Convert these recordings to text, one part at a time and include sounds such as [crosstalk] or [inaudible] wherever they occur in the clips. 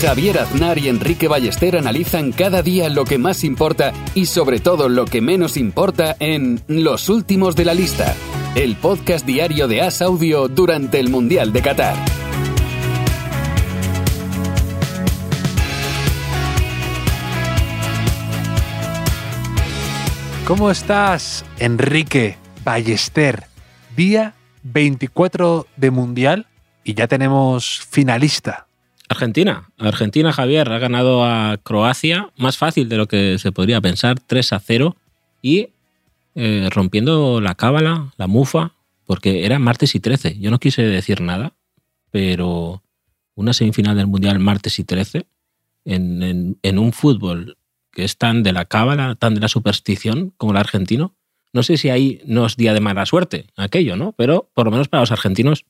Javier Aznar y Enrique Ballester analizan cada día lo que más importa y sobre todo lo que menos importa en Los Últimos de la Lista, el podcast diario de As Audio durante el Mundial de Qatar. ¿Cómo estás, Enrique Ballester? Día 24 de Mundial y ya tenemos finalista. Argentina. Argentina, Javier, ha ganado a Croacia más fácil de lo que se podría pensar, 3 a 0 y eh, rompiendo la cábala, la mufa, porque era martes y 13. Yo no quise decir nada, pero una semifinal del Mundial martes y 13 en, un fútbol que es tan de la cábala, tan de la superstición como el argentino. No sé si ahí no es día de mala suerte aquello, ¿no? Pero por lo menos para los argentinos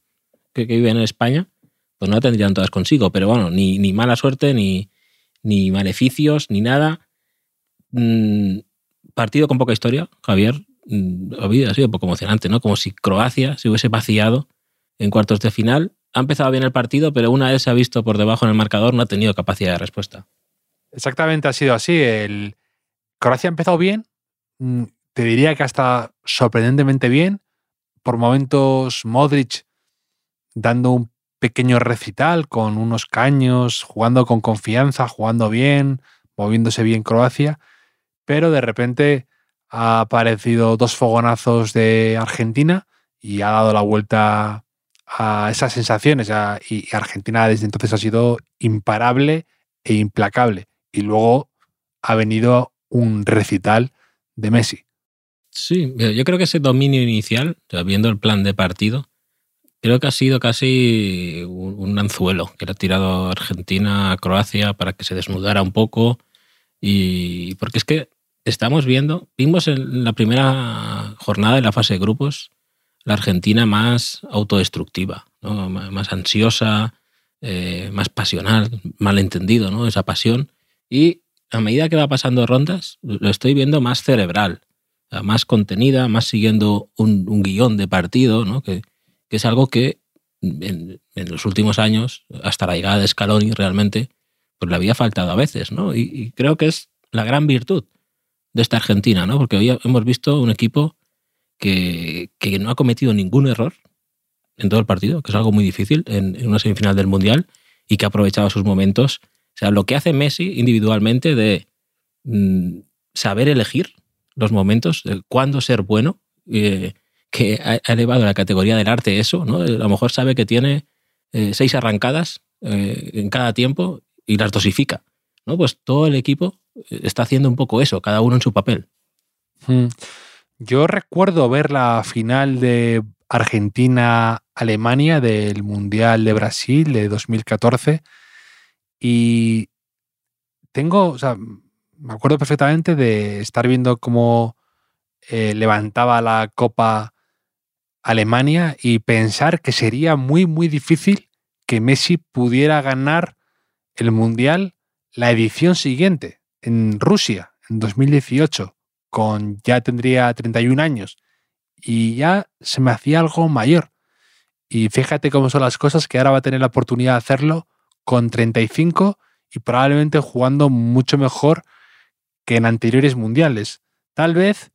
que, viven en España, pues no tendrían todas consigo. Pero bueno, ni, mala suerte, ni, ni maleficios, ni nada. Mm, partido con poca historia, Javier. Mm, ha sido un poco emocionante, ¿no? Como si Croacia se hubiese vaciado en cuartos de final. Ha empezado bien el partido, pero una vez se ha visto por debajo en el marcador, no ha tenido capacidad de respuesta. Exactamente ha sido así. El Croacia ha empezado bien, mm, te diría que hasta sorprendentemente bien. Por momentos Modric dando un pequeño recital con unos caños, jugando con confianza, jugando bien, moviéndose bien Croacia, pero de repente ha aparecido dos fogonazos de Argentina y ha dado la vuelta a esas sensaciones y Argentina desde entonces ha sido imparable e implacable y luego ha venido un recital de Messi. Sí, yo creo que ese dominio inicial, viendo el plan de partido, creo que ha sido casi un, anzuelo que le ha tirado Argentina a Croacia para que se desnudara un poco. Y porque es que estamos viendo, vimos en la primera jornada de la fase de grupos la Argentina más autodestructiva, más ansiosa, eh, más pasional, malentendido, ¿no? esa pasión. Y a medida que va pasando rondas, lo estoy viendo más cerebral, más contenida, más siguiendo un, guion de partido, ¿no? que, es algo que en, los últimos años, hasta la llegada de Scaloni realmente, pues le había faltado a veces. ¿no? Y, creo que es la gran virtud de esta Argentina, ¿no? porque hoy hemos visto un equipo que, que, no ha cometido ningún error en todo el partido, que es algo muy difícil en, en una semifinal del Mundial y que ha aprovechado sus momentos o sea, lo que hace Messi individualmente de mm, saber elegir los momentos, de cuándo ser bueno, eh, que ha, elevado la categoría del arte eso, ¿no? A lo mejor sabe que tiene eh, seis arrancadas eh, en cada tiempo y las dosifica, ¿no? Pues todo el equipo está haciendo un poco eso, cada uno en su papel. Hmm. Yo recuerdo ver la final de Argentina-Alemania del Mundial de Brasil de 2014 y tengo, o sea, me acuerdo perfectamente de estar viendo cómo eh, levantaba la copa Alemania y pensar que sería muy, muy difícil que Messi pudiera ganar el Mundial la edición siguiente, en Rusia, en 2018, con ya tendría 31 años. Y ya se me hacía algo mayor. Y fíjate cómo son las cosas que ahora va a tener la oportunidad de hacerlo con 35 y probablemente jugando mucho mejor que en anteriores mundiales. Tal vez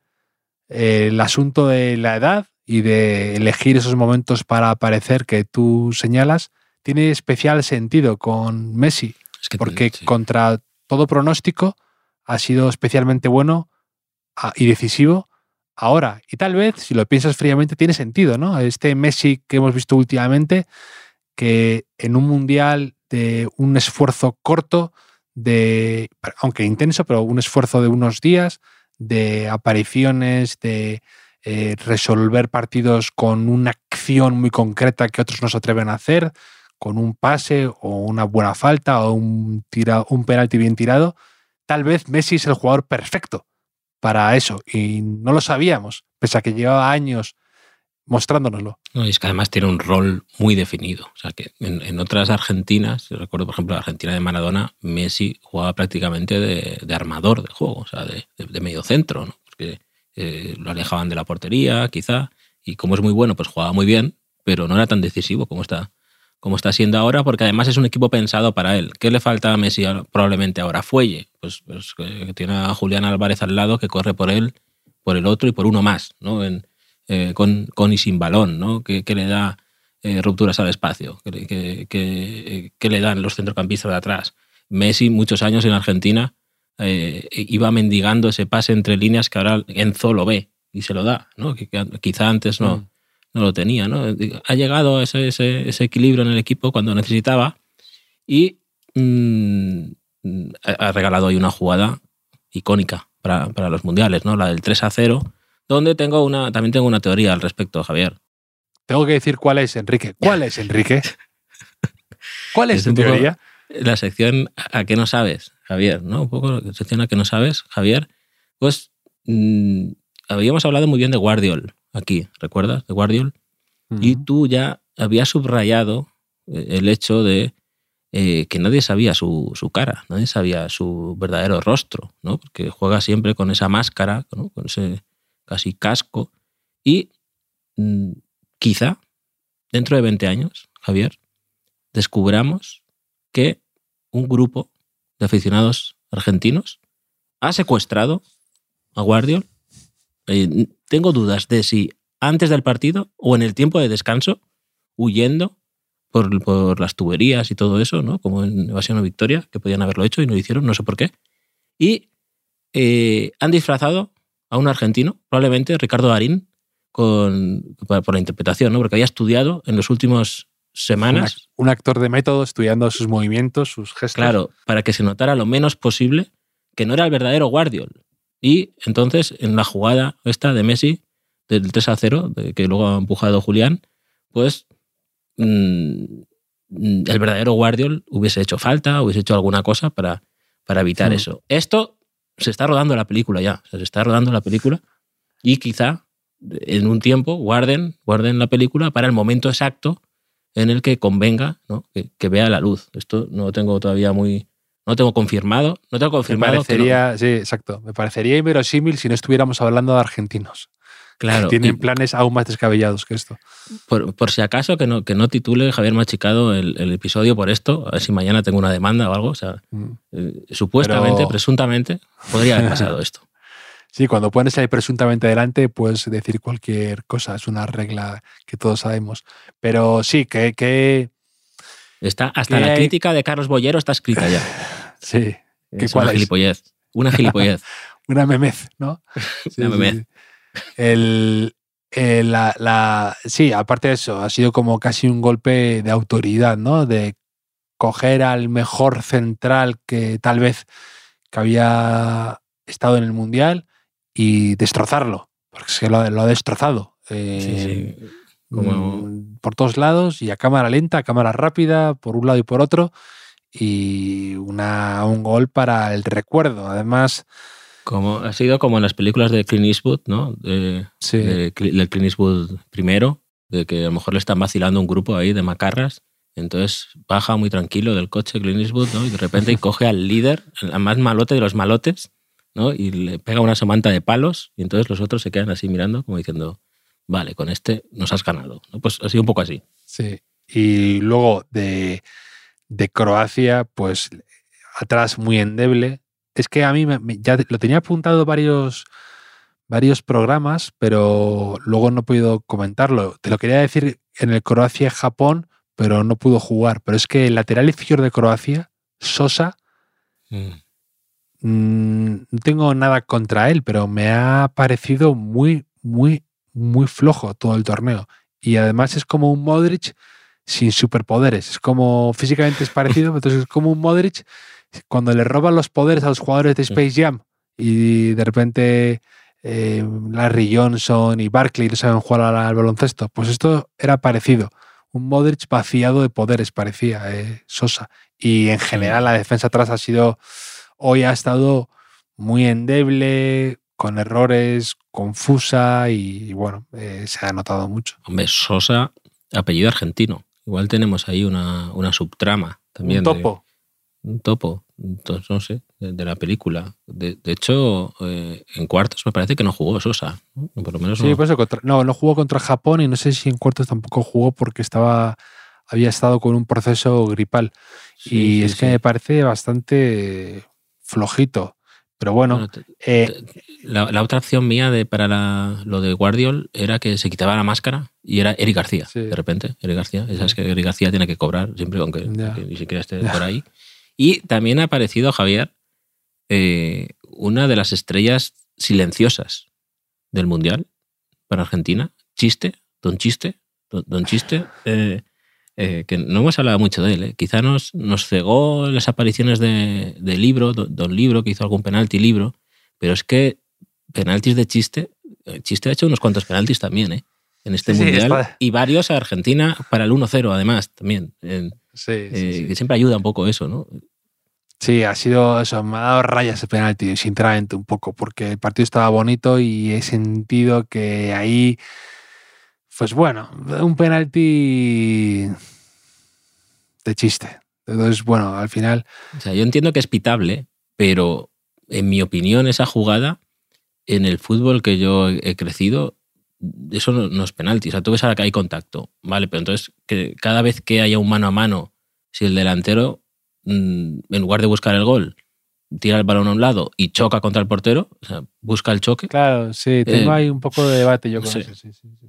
eh, el asunto de la edad y de elegir esos momentos para aparecer que tú señalas tiene especial sentido con Messi, porque contra todo pronóstico ha sido especialmente bueno ah, y decisivo ahora. Y tal vez, si lo piensas fríamente, tiene sentido, ¿no? Este Messi que hemos visto últimamente, que en un mundial de un esfuerzo corto, de, aunque intenso, pero un esfuerzo de unos días, de apariciones, de eh, resolver partidos con una acción muy concreta que otros no se atreven a hacer, con un pase o una buena falta o un, tira, un penalti bien tirado. Tal vez Messi es el jugador perfecto para eso y no lo sabíamos, pese a que llevaba años mostrándonoslo. No, y es que además tiene un rol muy definido. O sea, que en, otras Argentinas, recuerdo por ejemplo la Argentina de Maradona, Messi jugaba prácticamente de, armador de juego, o sea, de, medio centro, porque eh, lo alejaban de la portería, quizá, y como es muy bueno, pues jugaba muy bien, pero no era tan decisivo como está, como está siendo ahora, porque además es un equipo pensado para él. ¿Qué le falta a Messi probablemente ahora? Fuelle, pues, pues que tiene a Julián Álvarez al lado que corre por él, por el otro y por uno más, ¿no? Eh, con, con, y sin balón, ¿no? que, le da eh, rupturas al espacio, que, que, le dan los centrocampistas de atrás. Messi, muchos años en Argentina, eh, iba mendigando ese pase entre líneas que ahora Enzo lo ve y se lo da, ¿no? que, quizá antes no, mm. no lo tenía. ¿no? Ha llegado ese, ese, ese, equilibrio en el equipo cuando necesitaba y mm, ha regalado ahí una jugada icónica para, para, los mundiales, ¿no? la del 3 a 0 donde tengo una, también tengo una teoría al respecto, Javier. Tengo que decir cuál es, Enrique. ¿Cuál es, Enrique? [laughs] ¿Cuál es, tu teoría? La sección a qué no sabes, Javier, ¿no? Un poco a qué no sabes, Javier. Pues mm, habíamos hablado muy bien de Guardiol aquí, ¿recuerdas? De Guardiol. Y tú ya habías subrayado eh, el hecho de eh, que nadie sabía su, su, cara, nadie sabía su verdadero rostro, ¿no? Porque juega siempre con esa máscara, ¿no? con ese casi casco, y mm, quizá dentro de 20 años, Javier, descubramos que un grupo de aficionados argentinos ha secuestrado a Guardiol. Eh, tengo dudas de si antes del partido o en el tiempo de descanso, huyendo por, las tuberías y todo eso, ¿no? como en Evasión o Victoria, que podían haberlo hecho y no lo hicieron, no sé por qué. Y eh, han disfrazado a un argentino, probablemente Ricardo Darín, con, por la interpretación, ¿no? porque había estudiado en los últimos semanas. Un, actor de método estudiando sus movimientos, sus gestos. Claro, para que se notara lo menos posible que no era el verdadero Guardiol. Y entonces, en la jugada esta de Messi, del 3 a 0, que luego ha empujado Julián, pues mm, el verdadero Guardiol hubiese hecho falta, hubiese hecho alguna cosa para, para evitar eso. Esto se está rodando la película ya, se está rodando la película y quizá en un tiempo guarden, guarden la película para el momento exacto en el que convenga que, vea la luz. Esto no lo tengo todavía muy... No tengo confirmado. No tengo confirmado. Me parecería, sí, exacto. Me parecería inverosímil si no estuviéramos hablando de argentinos. Claro. [laughs] Tienen planes aún más descabellados que esto. Por, si acaso que no, que no titule Javier Machicado el, episodio por esto, a ver si mañana tengo una demanda o algo. O sea, mm. eh, supuestamente, presuntamente, podría haber pasado esto. Sí, cuando pones ahí presuntamente delante, puedes decir cualquier cosa. Es una regla que todos sabemos. Pero sí, que. que Está, hasta la crítica de Carlos Bollero está escrita ya. [laughs] sí. Es una gilipollez. Una [laughs] gilipollez. una memez, ¿no? [laughs] una memez. El, la, sí, aparte de eso, ha sido como casi un golpe de autoridad, ¿no? De coger al mejor central que tal vez que había estado en el Mundial y destrozarlo, porque se lo, ha destrozado. Eh, mm, por todos lados y a cámara lenta, a cámara rápida, por un lado y por otro. Y una, un gol para el recuerdo. Además, como, ha sido como en las películas de Clint Eastwood, ¿no? De, sí. de, Clint Eastwood primero, de que a lo mejor le están vacilando un grupo ahí de macarras. Entonces baja muy tranquilo del coche Clint Eastwood, ¿no? Y de repente [laughs] coge al líder, al más malote de los malotes, ¿no? Y le pega una samanta de palos y entonces los otros se quedan así mirando como diciendo, vale, con este nos has ganado. ¿no? Pues ha sido un poco así. Sí. Y luego de, de Croacia, pues atrás muy endeble, es que a mí ya lo tenía apuntado varios, varios programas, pero luego no he podido comentarlo. Te lo quería decir en el Croacia-Japón, pero no pudo jugar. Pero es que el lateral izquierdo de Croacia, Sosa, mm. Mm, no tengo nada contra él, pero me ha parecido muy, muy, muy flojo todo el torneo. Y además es como un Modric sin superpoderes. Es como físicamente es [laughs] parecido, pero entonces es como un Modric cuando le roban los poderes a los jugadores de Space Jam y de repente eh, Larry Johnson y Barkley no saben jugar al, baloncesto, pues esto era parecido. Un Modric vaciado de poderes parecía eh, Sosa. Y en general la defensa atrás ha sido, hoy ha estado muy endeble, con errores, confusa y, bueno, eh, se ha notado mucho. Hombre, Sosa, apellido argentino. Igual tenemos ahí una, una subtrama también. Un topo. un topo, entonces, no sé, de, de la película. De, de hecho, eh, en cuartos me parece que no jugó Sosa. ¿no? Por lo menos Sí, no. pues contra- no, no jugó contra Japón y no sé si en cuartos tampoco jugó porque estaba había estado con un proceso gripal. Sí, y sí, es que sí. me parece bastante flojito. Pero bueno, Bueno, te- eh, la, la otra opción mía de, para la- lo de Guardiol era que se quitaba la máscara y era Eric García, Sí. de repente. Eric García, sabes que Eric García tiene que cobrar siempre, aunque, ni siquiera esté por ahí. Y también ha aparecido, Javier, eh, una de las estrellas silenciosas del Mundial para Argentina. Chiste, Don Chiste, Don, don Chiste, eh, eh, que no hemos hablado mucho de él. eh. Quizá nos, nos cegó las apariciones de, de Libro, Don, Don Libro, que hizo algún penalti Libro, pero es que penaltis de Chiste, eh, Chiste ha hecho unos cuantos penaltis también, ¿eh? En este Sí, Mundial. Y varios a Argentina para el 1-0, además, también. En- eh, sí, sí. Que siempre ayuda un poco eso, ¿no? Sí, ha sido eso, me ha dado rayas el penalti, sinceramente, un poco, porque el partido estaba bonito y he sentido que ahí, pues bueno, un penalti de chiste. Entonces, bueno, al final, O sea, yo entiendo que es pitable, pero en mi opinión, esa jugada en el fútbol que yo he crecido, eso no, no es penalti. O sea, tú ves ahora que hay contacto, ¿vale? Pero entonces, que cada vez que haya un mano a mano, si el delantero, mm, en lugar de buscar el gol, tira el balón a un lado y choca contra el portero, o sea, busca el choque, claro, sí, tengo Eh, ahí un poco de debate yo con sí. eso. sí, sí, sí.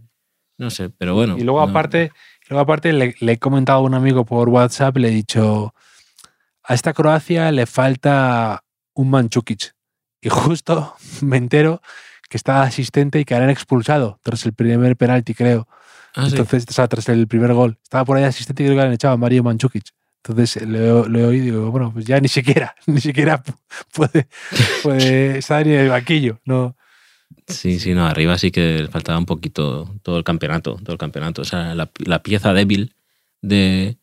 no sé, pero bueno. y luego no- aparte, luego aparte le, le he comentado a un amigo por WhatsApp, le he dicho, a esta Croacia le falta un Manchukic. Y justo [laughs] me entero que está asistente y que han expulsado tras el primer penalti, creo. Ah, sí. Entonces, o sea, tras el primer gol. Estaba por ahí asistente y creo que le han echado a Mario Manchukic. Entonces le, he- le he oído y digo, bueno, pues ya ni siquiera, [laughs] ni siquiera pu- puede, puede [laughs] estar en el banquillo. No, Sí, sí, no, arriba sí que faltaba un poquito todo el campeonato, todo el campeonato. O sea, la, la pieza débil de,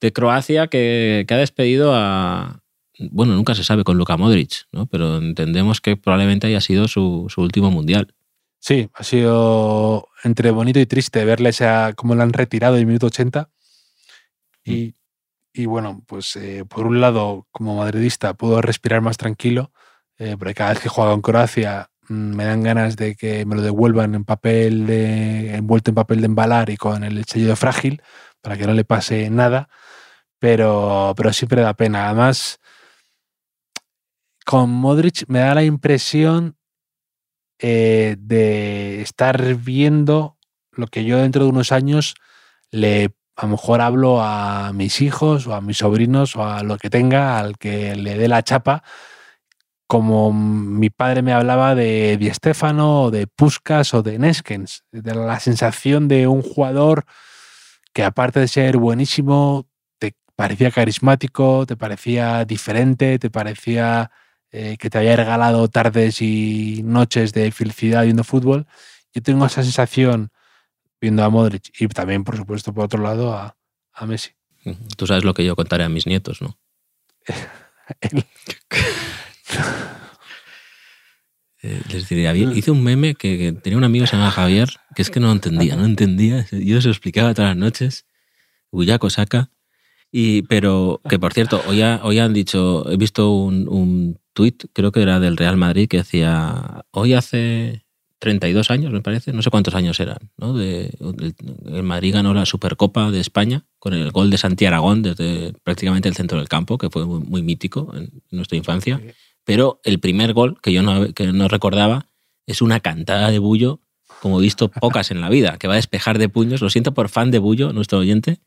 de Croacia que, que ha despedido a. Bueno, nunca se sabe con Luka Modric, ¿no? Pero entendemos que probablemente haya sido su, su último mundial. Sí, ha sido entre bonito y triste verle esa, cómo la han retirado en el minuto 80. Y, y bueno, pues eh, por un lado, como madridista, puedo respirar más tranquilo, eh, porque cada vez que juego en Croacia mm, me dan ganas de que me lo devuelvan en papel de, envuelto en papel de embalar y con el sello frágil, para que no le pase nada. Pero, pero siempre da pena. Además, con Modric me da la impresión eh, de estar viendo lo que yo dentro de unos años le a lo mejor hablo a mis hijos o a mis sobrinos o a lo que tenga, al que le dé la chapa, como mi padre me hablaba de Di o de Puskas o de Neskens, de la sensación de un jugador que aparte de ser buenísimo, te parecía carismático, te parecía diferente, te parecía eh, que te había regalado tardes y noches de felicidad viendo fútbol. Yo tengo esa sensación viendo a Modric y también, por supuesto, por otro lado, a, a Messi. Tú sabes lo que yo contaré a mis nietos, ¿no? [laughs] [laughs] [laughs] Eh, les diría, hice un meme que, tenía un amigo que se llamaba Javier, que es que no entendía, no entendía. Yo se lo explicaba todas las noches. Saca. Y, pero que por cierto, hoy, hoy han dicho, he visto un, un tuit, creo que era del Real Madrid, que decía, hoy hace 32 años, me parece, no sé cuántos años eran, ¿no? El, Madrid ganó la Supercopa de España con el gol de Santi Aragón desde prácticamente el centro del campo, que fue muy, mítico en nuestra infancia. Sí. Pero el primer gol, que yo no, que no recordaba, es una cantada de Bullo, como he visto pocas en la vida, que va a despejar de puños. Lo siento por fan de Bullo, nuestro oyente,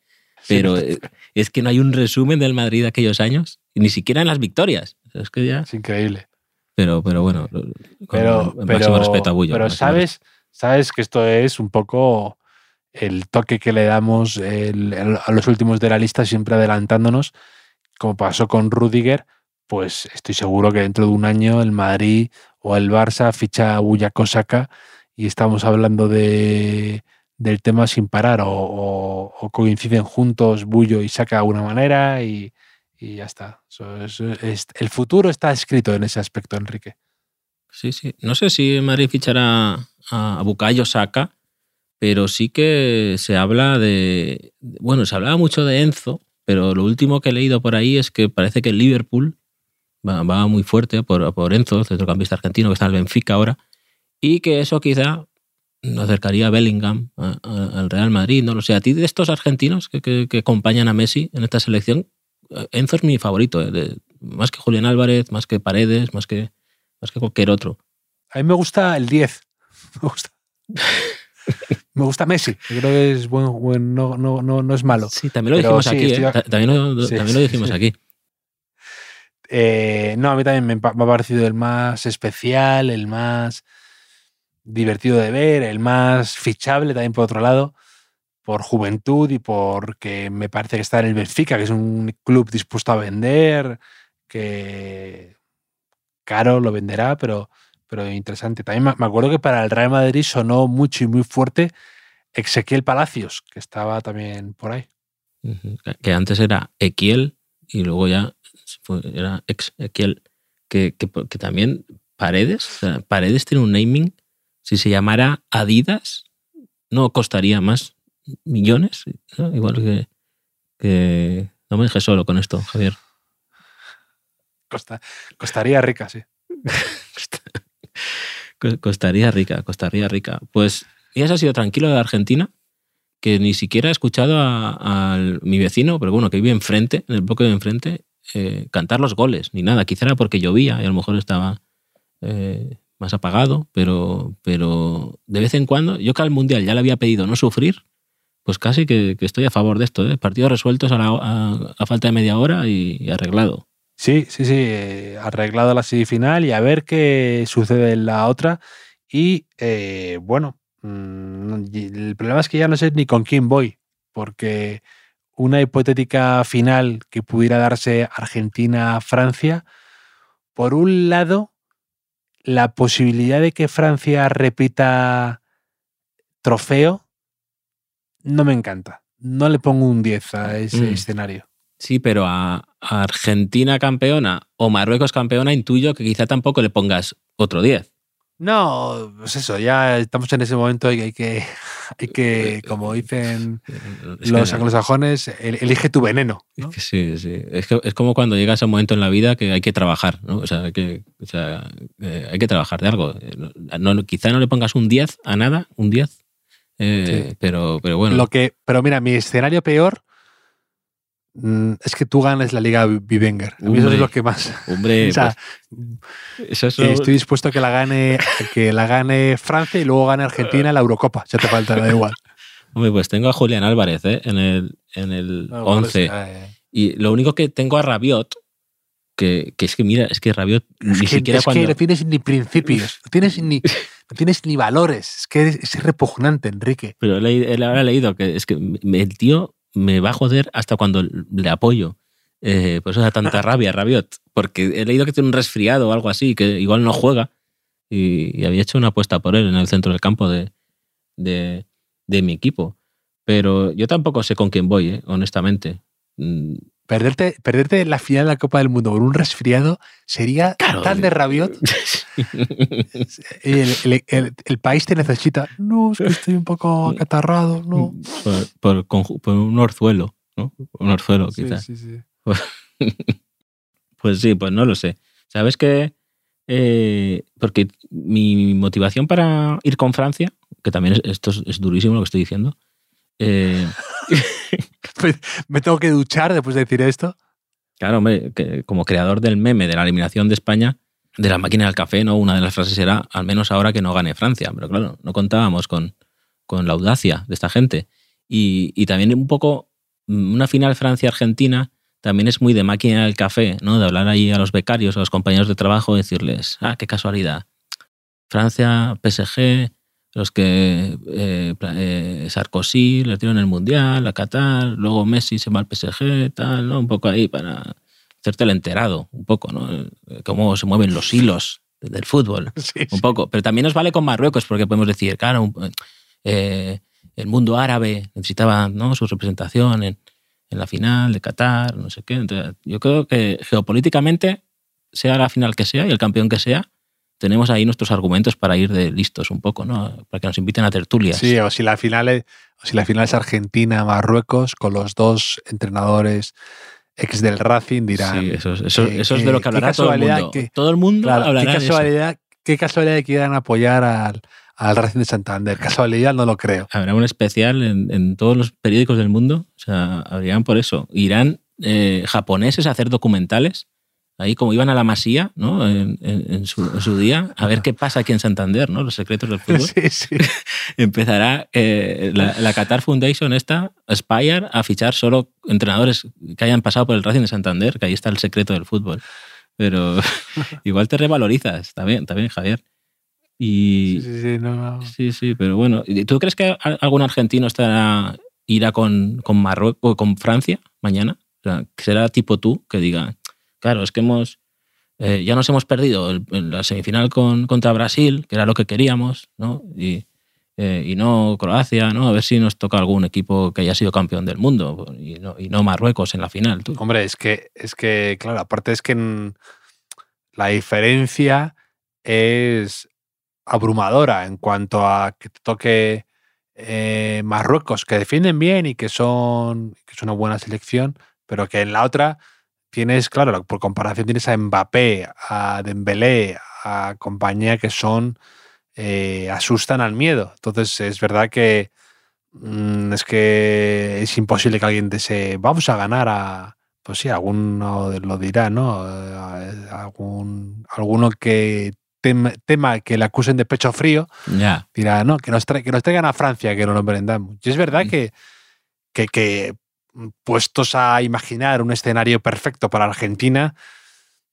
pero eh, es que no hay un resumen del Madrid de aquellos años, ni siquiera en las victorias. Es que ya. Es increíble. Pero, pero bueno, con Pero, el máximo pero, respeto a Bullo. pero sabes, sabes que esto es un poco el toque que le damos el- el- a los últimos de la lista, siempre adelantándonos, como pasó con Rudiger, pues estoy seguro que dentro de un año el Madrid o el Barça ficha a Buyaco Saka y estamos hablando de, del tema sin parar o, coinciden juntos Bullo y Saka de alguna manera y, ya está. El futuro está escrito en ese aspecto, Enrique. Sí, sí. No sé si Madrid fichará a Bukayo Saka, pero sí que se habla de. Bueno, se hablaba mucho de Enzo, pero lo último que he leído por ahí es que parece que Liverpool va, muy fuerte por, por Enzo, el centrocampista argentino que está en el Benfica ahora, y que eso quizá acercaría a Bellingham al Real Madrid. No lo sé. A ti de estos argentinos que, acompañan a Messi en esta selección, Enzo es mi favorito, eh, más que Julián Álvarez, más que Paredes, más que, más que cualquier otro. A mí me gusta el 10. [laughs] Me gusta. [laughs] me gusta Messi. creo que es bueno, no, no, no, no, es malo. Sí, también lo dijimos aquí. ¿eh? También, lo, también lo dijimos aquí. Eh, no, a mí también me, ha parecido el más especial, el más divertido de ver, el más fichable también por otro lado, por juventud y porque me parece que está en el Benfica, que es un club dispuesto a vender, que caro lo venderá, pero, pero interesante. También me acuerdo que para el Real Madrid sonó mucho y muy fuerte Ezequiel Palacios, que estaba también por ahí. Que antes era Equiel y luego ya era Ezequiel, que, que, que también Paredes, Paredes tiene un naming si se llamara Adidas, no costaría más millones. Igual que, No me dejes solo con esto, Javier. costaría rica, sí. [laughs] costaría rica, costaría rica. Pues ya se ha sido tranquilo de Argentina, que ni siquiera he escuchado a, mi vecino, pero bueno, que vive enfrente, en el bloque de enfrente, eh, cantar los goles, ni nada. Quizá era porque llovía y a lo mejor estaba eh, más apagado, pero, pero de vez en cuando, yo que al Mundial ya le había pedido no sufrir, pues casi que, estoy a favor de esto, ¿eh? partidos resueltos a, falta de media hora y, arreglado. Sí, sí, sí, arreglado la semifinal y a ver qué sucede en la otra. Y bueno, mm, el problema es que ya no sé ni con quién voy, porque una hipotética final que pudiera darse Argentina-Francia, por un lado, la posibilidad de que Francia repita trofeo no me encanta. No le pongo un 10 a ese mm. escenario. Sí, pero a, Argentina campeona o Marruecos campeona intuyo que quizá tampoco le pongas otro 10. No, pues eso, ya estamos en ese momento y hay que, [laughs] hay que como dicen los anglosajones, elige tu veneno. sí, sí. Es, que, es, como cuando llegas a un momento en la vida que hay que trabajar, ¿no? O sea, hay que, o sea, eh, hay que trabajar de algo. No, quizá no le pongas un 10 a nada, un 10, eh, pero, pero bueno. Lo que, pero mira, mi escenario peor es que tú ganes la Liga Vivenger. A mí eso es lo que más. Hombre, [laughs] pues, estoy dispuesto a que la gane, que la gane Francia y luego gane Argentina en la Eurocopa. Ya te falta, da igual. [laughs] Hombre, pues tengo a Julián Álvarez ¿eh? en el, en el 11. Y lo único que tengo a Rabiot, que, que, es que mira, es que Rabiot ni siquiera es que no tienes ni principios, no tienes ni, [laughs] no tienes ni valores. Es que es, repugnante, Enrique. Pero él, él habrá leído que es que el tío me va a joder hasta cuando le apoyo. Eh, por eso da tanta [laughs] rabia, Rabiot. Porque he leído que tiene un resfriado o algo así, que igual no juega. Y, había hecho una apuesta por él en el centro del campo de, de, mi equipo. Pero yo tampoco sé con quién voy, eh, honestamente. Perderte, perderte la final de la Copa del Mundo por un resfriado sería tan de rabiot. [laughs] el, país te necesita. No, es que estoy un poco [laughs] acatarrado, no. Por, un orzuelo, ¿no? Un orzuelo, quizás. [laughs] pues sí, pues no lo sé. ¿Sabes qué? Eh, porque mi motivación para ir con Francia, que también esto es durísimo lo que estoy diciendo, eh, [laughs] me tengo que duchar después de decir esto. Claro, como creador del meme de la eliminación de España, de la máquina del café, ¿no? Una de las frases era, al menos ahora que no gane Francia. Pero claro, no contábamos con, con la audacia de esta gente. Y, también un poco, mm, una final Francia-Argentina también es muy de máquina del café, ¿no? De hablar ahí a los becarios, a los compañeros de trabajo, decirles, ah, qué casualidad. Francia, PSG, los que eh, eh, Sarkozy le en el Mundial, a Qatar, luego Messi se va al PSG, tal, ¿no? Un poco ahí para hacerte el enterado, un poco, ¿no? Cómo se mueven los hilos del fútbol, [laughs] un poco. Pero también nos vale con Marruecos, porque podemos decir, claro, eh, el mundo árabe necesitaba ¿no? su representación en, en, la final de Qatar, no sé qué. yo creo que geopolíticamente, sea la final que sea y el campeón que sea, tenemos ahí nuestros argumentos para ir de listos un poco, ¿no? Para que nos inviten a tertulias. Sí, o si la final es, o si la final es Argentina-Marruecos con los dos entrenadores ex del Racing dirán. Sí, eso, es- eso es de lo que hablará todo el mundo. que- todo el mundo Claro, hablará qué de eso. casualidad, qué casualidad que quieran apoyar al, al Racing de Santander. Casualidad no lo creo. Habrá un especial en, en todos los periódicos del mundo. O sea, habrían por eso. Irán eh, japoneses a hacer documentales. Ahí como iban a la masía, ¿no? En, en- en su, en su día, a ver qué pasa aquí en Santander, ¿no? Los secretos del fútbol. Sí, sí. [laughs] Empezará eh, la, la Qatar Foundation esta, Aspire, a fichar solo entrenadores que hayan pasado por el Racing de Santander, que ahí está el secreto del fútbol. Pero [laughs] igual te revalorizas, también, también Javier. Y, Sí, sí, sí, no, no. Sí, sí, pero bueno. ¿y ¿Tú crees que algún argentino estará, irá con, con Marruecos o con Francia mañana? O sea, que será tipo tú que diga, claro, es que hemos. eh, ya nos hemos perdido la semifinal con, contra Brasil, que era lo que queríamos, ¿no? Y, eh, y no Croacia, ¿no? A ver si nos toca algún equipo que haya sido campeón del mundo y no, Marruecos en la final. Hombre, es que, es que, claro, aparte es que la diferencia es abrumadora en cuanto a que te toque eh, Marruecos, que defienden bien y que son que es una buena selección, pero que en la otra tienes, claro, por comparación tienes a Mbappé, a Dembélé, a compañía que son eh, asustan al miedo. Entonces es verdad que mm, es que es imposible que alguien se vamos a ganar a pues sí, alguno lo dirá, ¿no? Eh, Algún, alguno que tem- tema que le acusen de pecho frío Ya. dirá, no, que nos, que nos traigan a Francia, que no nos merendamos. Y es verdad Mm. que, que, que, puestos a imaginar un escenario perfecto para Argentina,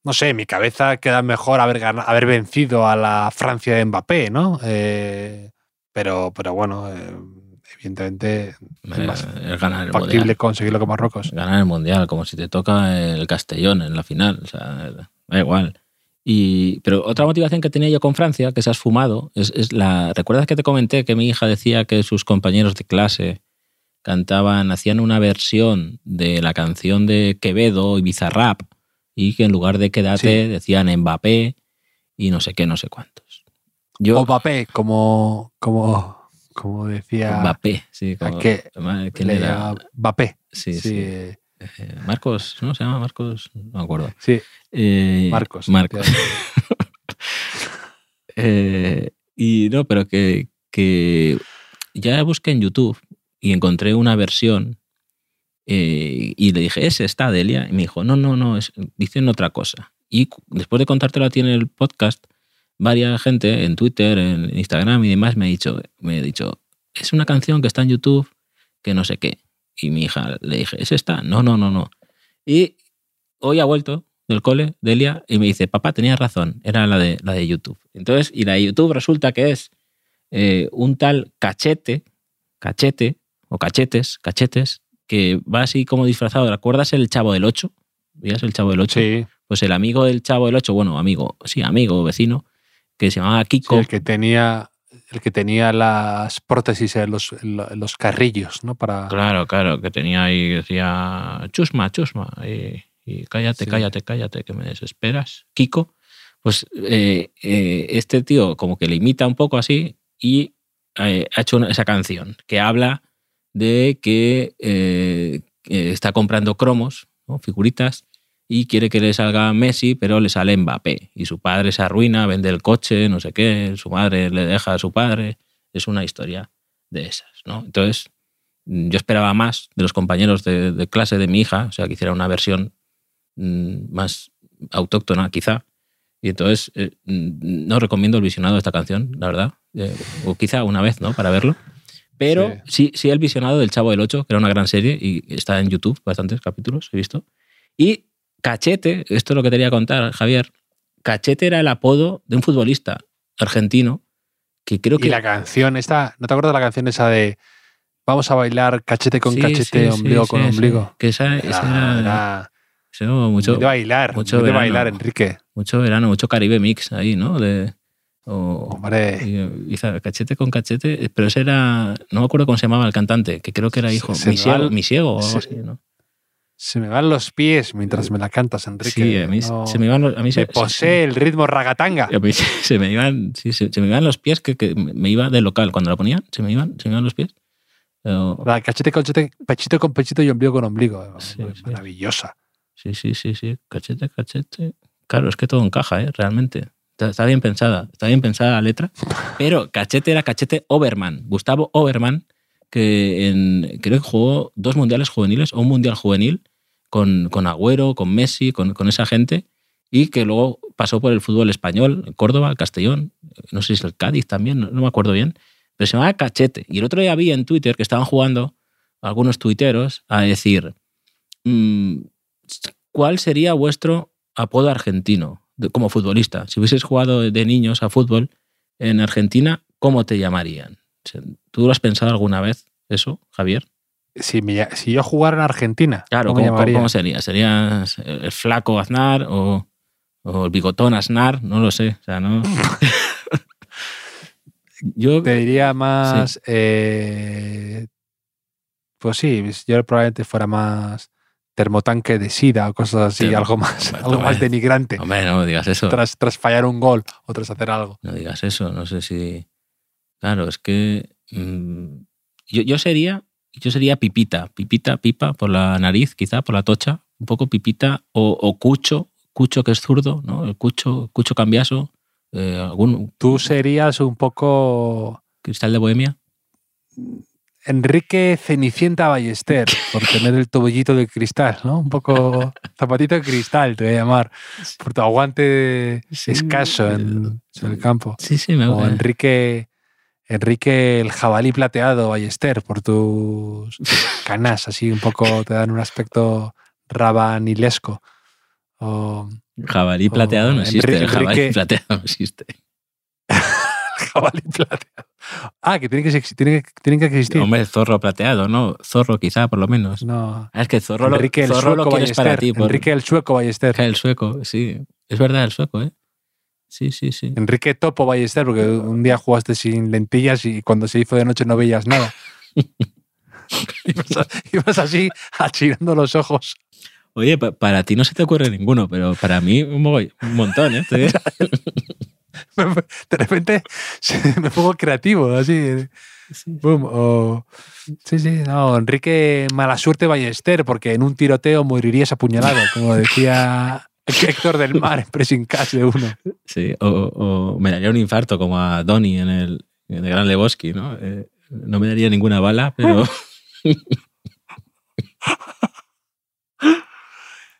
no sé, en mi cabeza queda mejor haber, haber vencido a la Francia de Mbappé, ¿no? Eh, pero, pero bueno, eh, evidentemente es Eh, más es ganar el factible mundial. conseguirlo con Marruecos. ganar el mundial, como si te toca el Castellón en la final. O sea, da igual. Y, pero otra motivación que tenía yo con Francia, que se has fumado, es, es la. ¿Recuerdas que te comenté que mi hija decía que sus compañeros de clase cantaban, hacían una versión de la canción de Quevedo y Bizarrap y que en lugar de quédate Sí. decían Mbappé y no sé qué, no sé cuántos. Yo, O Mbappé, como, como, como decía Mbappé, sí. ¿a Como, qué ¿Quién le- era? Mbappé. Sí, Sí, sí. Eh, Marcos, ¿no? Se llama Marcos, no me acuerdo. sí, Eh, Marcos. Marcos. [laughs] Eh, y no, pero que, que ya busqué en YouTube y encontré una versión eh, y le dije, ¿es esta Delia? Y me dijo, no, no, no, es, dicen otra cosa. Y después de contártelo a ti en el podcast, varias gente en Twitter, en Instagram y demás me ha dicho, me ha dicho, es una canción que está en YouTube que no sé qué. Y mi hija le dije, ¿es esta? No, no, no, no. Y hoy ha vuelto del cole, Delia, y me dice, papá, tenías razón, era la de, la de YouTube. Entonces, y la de YouTube resulta que es eh, un tal cachete, cachete, o cachetes, cachetes, que va así como disfrazado. ¿Recuerdas el Chavo del 8? ¿Veías el Chavo del 8? Sí, Pues el amigo del Chavo del 8, bueno, amigo, sí, amigo, vecino, que se llamaba sí, Kiko. el que tenía el que tenía las prótesis en los, en los carrillos, ¿no? Para Claro, claro, que tenía ahí, decía, chusma, chusma, y, y cállate, Sí. cállate, cállate, que me desesperas. Kiko, pues eh, eh, este tío como que le imita un poco así y eh, ha hecho una- esa canción que habla de que eh, que está comprando cromos, figuritas, y quiere que le salga Messi, pero le sale Mbappé. Y su padre se arruina, vende el coche, no sé qué, su madre le deja a su padre. Es una historia de esas, ¿no? Entonces, mm, yo esperaba más de los compañeros de, clase de mi hija, o sea, que hiciera una versión mm, más autóctona, quizá. Y entonces, eh, mm, no recomiendo el visionado de esta canción, la verdad. Eh, o quizá una vez, ¿no? Para verlo. Pero sí. sí, el visionado del Chavo del 8, que era una gran serie y está en YouTube, bastantes capítulos he visto. Y Cachete, esto es lo que te quería contar, Javier. Cachete era el apodo de un futbolista argentino que creo que. Y la canción esta, ¿no te acuerdas de la canción esa de Vamos a bailar cachete con Sí, cachete, sí, ombligo sí, con ombligo? sí. Que esa, esa Era, era, era eso, mucho, de bailar, mucho de verano. bailar, Enrique. mucho verano, mucho Caribe Mix ahí, ¿no? De, o, Hombre, y- cachete con cachete, pero ese era, no me acuerdo cómo se llamaba el cantante, que creo que era hijo, Se- Senegal- Misiego o algo se- así, ¿no? Se me van los pies mientras me la cantas, Enrique. Sí, a mí, No- se me iban los- a mí se, me posee el ritmo ragatanga. Se, me iban, sí, se, me iban los pies que, que me iba de local. Cuando la ponían, se me iban, se me iban los pies. Pero- La cachete con cachete, pechito con pechito y ombligo con ombligo. Sí. Maravillosa. sí, sí, sí, sí. Cachete, cachete. Claro, es que todo encaja, ¿eh? Realmente. Está, bien pensada. Está bien pensada la letra. Pero cachete era cachete Oberman. Gustavo Oberman, que creo que jugó dos mundiales juveniles o un mundial juvenil con, con Agüero, con Messi, con, esa gente. Y que luego pasó por el fútbol español, Córdoba, el Castellón, no sé si es el Cádiz también, no, no me acuerdo bien. Pero se llamaba Cachete. Y el otro día vi en Twitter que estaban jugando algunos tuiteros a decir, mm, ¿cuál sería vuestro apodo argentino como futbolista? Si hubieses jugado de niños a fútbol en Argentina, ¿cómo te llamarían? ¿Tú lo has pensado alguna vez eso, Javier? Si, me si yo jugara en Argentina, Claro, ¿cómo ¿cómo, sería? ¿Serías el flaco Aznar o, o el bigotón Aznar? No lo sé. O sea, no. [laughs] Yo. Te diría más. eh, pues sí, yo probablemente fuera más termotanque de sida o cosas así, Termo- algo más, Bueno, [laughs] algo más denigrante. Hombre, no digas eso. Tras, tras fallar un gol o tras hacer algo. No digas eso, no sé si. Claro, es que. mm, yo, yo sería. Yo sería pipita, pipita, pipa, por la nariz, quizá, por la tocha, un poco pipita, o, o cucho, cucho que es zurdo, ¿no? El cucho, cucho cambiaso, eh, algún Tú serías un poco cristal de bohemia. Enrique Cenicienta Ballester, por tener el tobillito de cristal, ¿no? Un poco zapatito de cristal, te voy a llamar, por tu aguante Sí. escaso en, en el campo. Sí, sí, me O Enrique, Enrique el jabalí plateado Ballester, por tus canas, así un poco te dan un aspecto rabanilesco. O Jabalí o plateado no existe. Enrique- el jabalí plateado no existe. Jabalí plateado. Ah, que tienen que, tienen que, existir. Hombre, zorro plateado, ¿no? Zorro quizá, por lo menos. No. Ah, Es que zorro, lo- Enrique el zorro lo sueco quieres para ti. por- Enrique el sueco Ballester. El sueco, sí. Es verdad, el sueco, ¿eh? Sí, sí, sí. Enrique Topo Ballester, porque un día jugaste sin lentillas y cuando se hizo de noche no veías nada. [laughs] ibas, a- ibas así achinando los ojos. Oye, pa- para ti no se te ocurre ninguno, pero para mí un montón, ¿eh? [laughs] [laughs] De repente me pongo creativo, así. Boom, o- sí, sí, no, Enrique Mala Suerte Ballester, porque en un tiroteo morirías apuñalado, como decía Héctor del Mar en Pressing Catch de uno. Sí, o, o me daría un infarto como a Donnie en el, en el Gran Lebowski, ¿no? Eh, no me daría ninguna bala, pero... [laughs]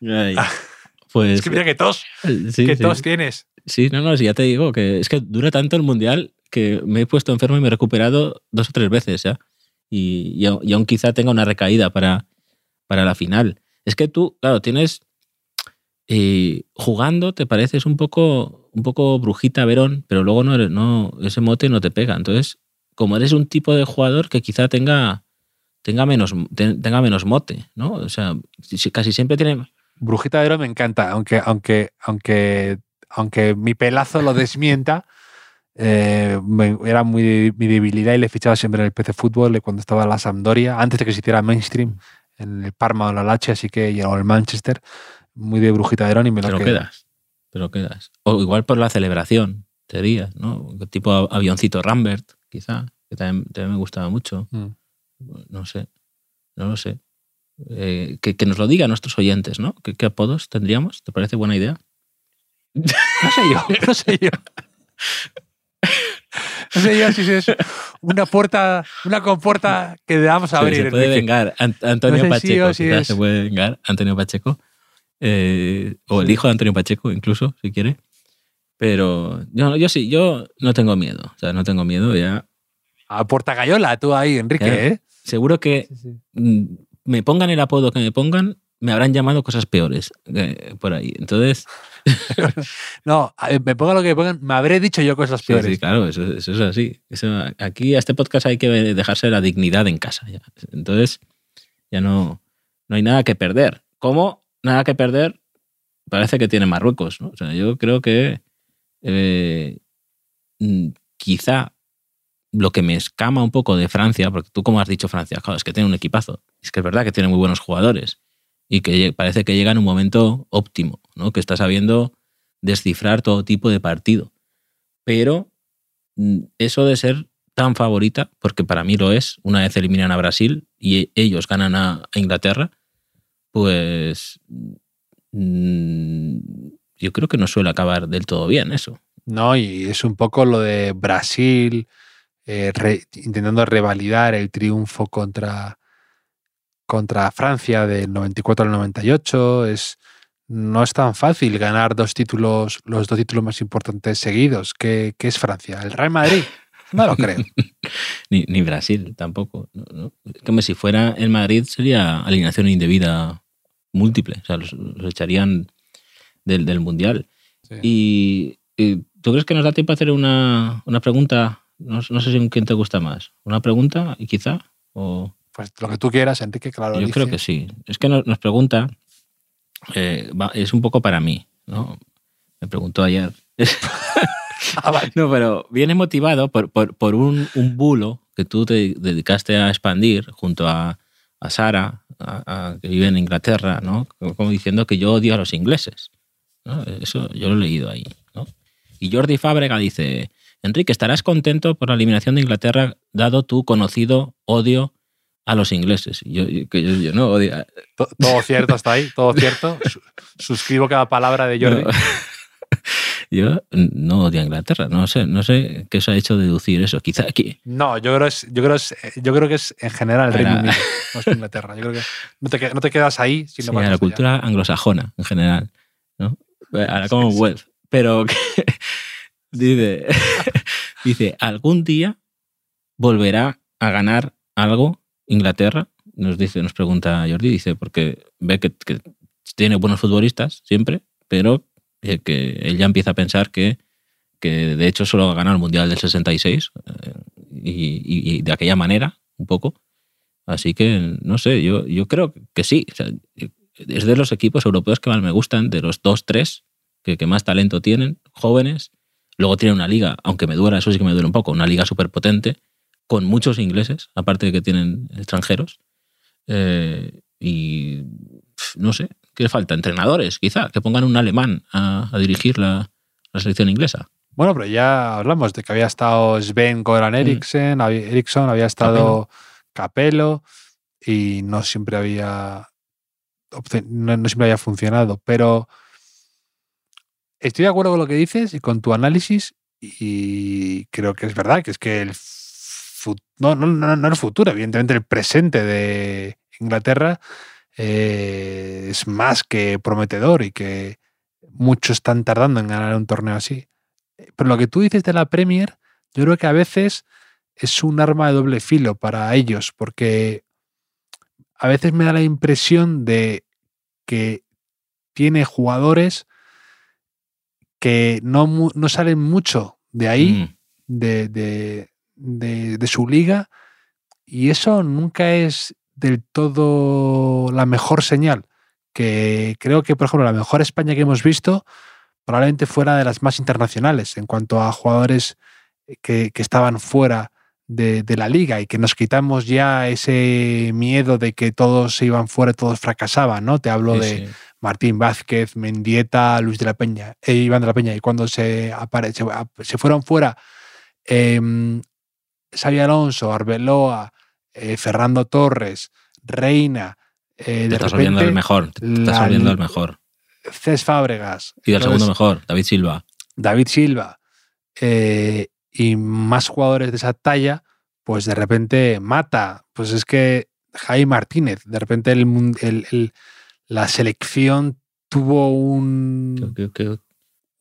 Ay, [laughs] pues... Es que mira que tos, sí, que sí. tos tienes. Sí, no, no, sí, ya te digo que es que dura tanto el mundial que me he puesto enfermo y me he recuperado dos o tres veces ya. Y, y, aún- y aún quizá tenga una recaída para, para la final. Es que tú, claro, tienes. eh, jugando te pareces un poco, un poco brujita verón, pero luego no, eres- no ese mote no te pega. Entonces, como eres un tipo de jugador que quizá tenga, tenga, menos, te- tenga menos mote, ¿no? O sea, si- si- casi siempre tiene. Brujita de Oro me encanta, aunque, aunque, aunque, aunque mi pelazo lo desmienta. [laughs] eh, me- era muy mi debilidad y le fichaba siempre en el PC Fútbol eh, cuando estaba en la Sampdoria, antes de que se hiciera mainstream, en el Parma o la Lache, así que o el Manchester, muy de Brujita de Oro y me lo quedas. Te lo quedas. O igual por la celebración, te diría, ¿no? Tipo avioncito Rambert, quizá, que también, también me gustaba mucho. Mm. No sé. No lo sé. Eh, que, que nos lo digan nuestros oyentes, ¿no? ¿Qué, qué apodos tendríamos? ¿Te parece buena idea? No sé yo, no sé yo. No sé yo si es una puerta, una compuerta que debamos abrir. se puede vengar An- Antonio No sé si Pacheco. si se puede vengar Antonio Pacheco. Eh, o el hijo de Antonio Pacheco, incluso, si quiere. Pero yo, yo sí, yo no tengo miedo. O sea, no tengo miedo. Ya. A Puerta Gallola, tú ahí, Enrique. ¿eh? Seguro que mm, me pongan el apodo que me pongan, me habrán llamado cosas peores eh, por ahí. Entonces, [laughs] No, me ponga lo que me pongan, me habré dicho yo cosas peores. sí, claro, eso, eso es así. Eso, aquí a este podcast hay que dejarse la dignidad en casa. ya. Entonces, ya no, no hay nada que perder. ¿Cómo? Nada que perder. Parece que tiene Marruecos. ¿no? O sea, yo creo que eh, mm, quizá lo que me escama un poco de Francia, porque tú como has dicho Francia, claro, es que tiene un equipazo. Es que es verdad que tiene muy buenos jugadores. y que parece que llega en un momento óptimo, ¿no? que está sabiendo descifrar todo tipo de partido. Pero mm, eso de ser tan favorita, porque para mí lo es, una vez eliminan a Brasil y ellos ganan a Inglaterra, pues mm, yo creo que no suele acabar del todo bien eso. No, y es un poco lo de Brasil eh, intentando revalidar el triunfo contra, contra Francia del 94 al 98. Es, no es tan fácil ganar dos títulos, los dos títulos más importantes seguidos. ¿Qué, es Francia? ¿El Real Madrid? No lo creo. [laughs] ni, Brasil tampoco. Como si fuera el Madrid sería alineación indebida múltiple. O sea, los, echarían del, Mundial. Y, ¿tú crees que nos da tiempo a hacer una, pregunta? No, sé si quién te gusta más. ¿Una pregunta y quizá? O... Pues lo que tú quieras, Enrique, claro. Yo creo que sí. Es que nos, pregunta, eh, es un poco para mí, ¿no? Me preguntó ayer. [laughs] Ah, no, pero viene motivado por, por, un, un, bulo que tú te dedicaste a expandir junto a, a Sara, que vive en Inglaterra, ¿no? Como diciendo que yo odio a los ingleses. Eso yo lo he leído ahí. ¿no? Y Jordi Fábrega dice, Enrique, estarás contento por la eliminación de Inglaterra dado tu conocido odio a los ingleses. Yo, yo, no odio. Todo cierto hasta ahí, todo cierto. Suscribo cada palabra de Jordi. [laughs] Yo no odio a Inglaterra, no sé, no sé qué se ha hecho deducir eso. Quizá aquí. No, yo creo, es, yo creo, es, yo creo que es en general el Reino Unido, no es Inglaterra. Yo creo que no te, no te quedas ahí, sino sí, la cultura anglosajona en general, ¿no? A la Commonwealth. Pero [laughs] dice, [laughs] dice, algún día volverá a ganar algo Inglaterra. Nos dice, nos pregunta Jordi, dice, porque ve que tiene buenos futbolistas siempre, pero que él ya empieza a pensar que, que de hecho solo ha ganado el Mundial del 66 eh, y, y, de aquella manera, un poco. Así que, no sé, yo, yo creo que sí. es de los equipos europeos que más me gustan, de los dos, tres, que, que más talento tienen, jóvenes. Luego tiene una liga, aunque me duela, eso sí que me duele un poco, una liga súper potente, con muchos ingleses, aparte de que tienen extranjeros. Eh, y no sé, ¿Qué falta? Entrenadores, quizá, que pongan un alemán a, dirigir la, selección inglesa. Bueno, pero ya hablamos de que había estado Sven Goran mm. Eriksson, Eriksson había estado Capello y no siempre había no, siempre había funcionado. Pero estoy de acuerdo con lo que dices y con tu análisis y creo que es verdad, que es que el no, no, no el futuro, evidentemente el presente de Inglaterra eh, es más que prometedor y que muchos están tardando en ganar un torneo así. Pero lo que tú dices de la Premier, yo creo que a veces es un arma de doble filo para ellos, porque a veces me da la impresión de que tiene jugadores que no, no salen mucho de ahí, mm. de, de, de, su liga, y eso nunca es del todo la mejor señal. Que creo que, por ejemplo, la mejor España que hemos visto probablemente fuera de las más internacionales en cuanto a jugadores que, estaban fuera de, la liga y que nos quitamos ya ese miedo de que todos se iban fuera, todos fracasaban, ¿no? Te hablo de Martín Vázquez, Mendieta, Luis de la Peña, e Iván de la Peña. Y cuando se, se, fueron fuera eh, Xavi Alonso, Arbeloa, eh, Fernando Torres, Reina. Eh, te estás olvidando el mejor. Te estás olvidando el mejor. Cés Fábregas. Y el segundo mejor, David Silva. David Silva. Eh, y más jugadores de esa talla, pues de repente mata. Pues es que Jaime Martínez, de repente el, la selección tuvo un,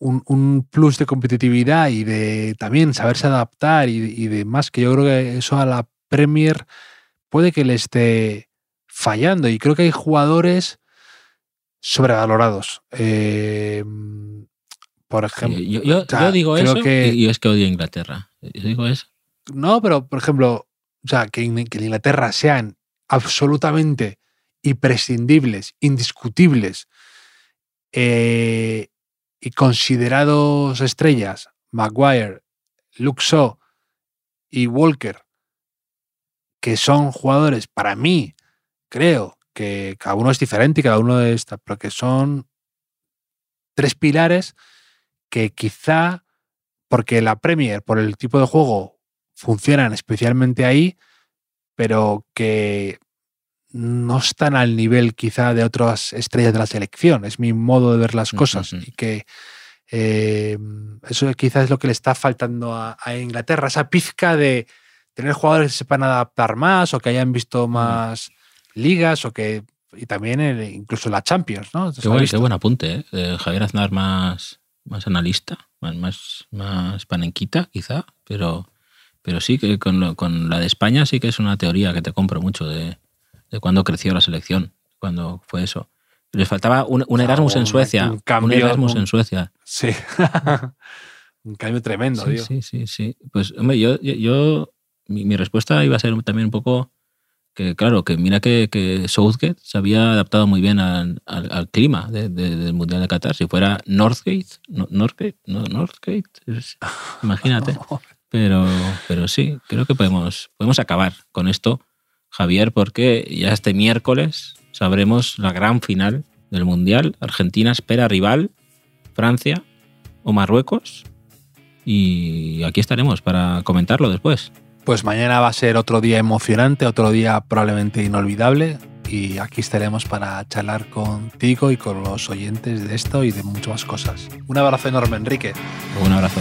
un, un, plus de competitividad y de también saberse adaptar y, y de más, que yo creo que eso a la Premier puede que le esté fallando y creo que hay jugadores sobrevalorados. Eh, por ejemplo, yo, digo eso y es que odio Inglaterra. Yo digo eso. No, pero por ejemplo, o sea, que en, Inglaterra sean absolutamente imprescindibles, indiscutibles eh, y considerados estrellas, Maguire, Luxo y Walker, que son jugadores, para mí, creo, que cada uno es diferente y cada uno es, pero que son tres pilares que quizá, porque la Premier, por el tipo de juego, funcionan especialmente ahí, pero que no están al nivel quizá de otras estrellas de la selección. Es mi modo de ver las cosas. Y que eh, eso quizás es lo que le está faltando a, Inglaterra, esa pizca de tener jugadores que sepan adaptar más o que hayan visto más ligas o que y también incluso la Champions, ¿no? Qué buen, apunte, ¿eh? Javier Aznar más, más analista, más, más, panenquita, quizá, pero, pero sí que con, con, la de España sí que es una teoría que te compro mucho de, de cuando creció la selección, cuando fue eso. Les faltaba un, Erasmus en Suecia. Un, cambio, un Erasmus en Suecia. Sí. [laughs] un cambio tremendo, sí, Sí, sí, sí. Pues, hombre, yo, yo, mi, respuesta iba a ser también un poco que, claro, que mira que, que Southgate se había adaptado muy bien al, al, clima del Mundial de Qatar. Si fuera Northgate, Northgate, no, Northgate, imagínate. [laughs] Pero, pero sí, creo que podemos, podemos acabar con esto Javier, porque ya este miércoles sabremos la gran final del Mundial. Argentina espera rival, Francia o Marruecos. Y aquí estaremos para comentarlo después. Pues mañana va a ser otro día emocionante, otro día probablemente inolvidable. Y aquí estaremos para charlar contigo y con los oyentes de esto y de muchas más cosas. Un abrazo enorme, Enrique. Un abrazo.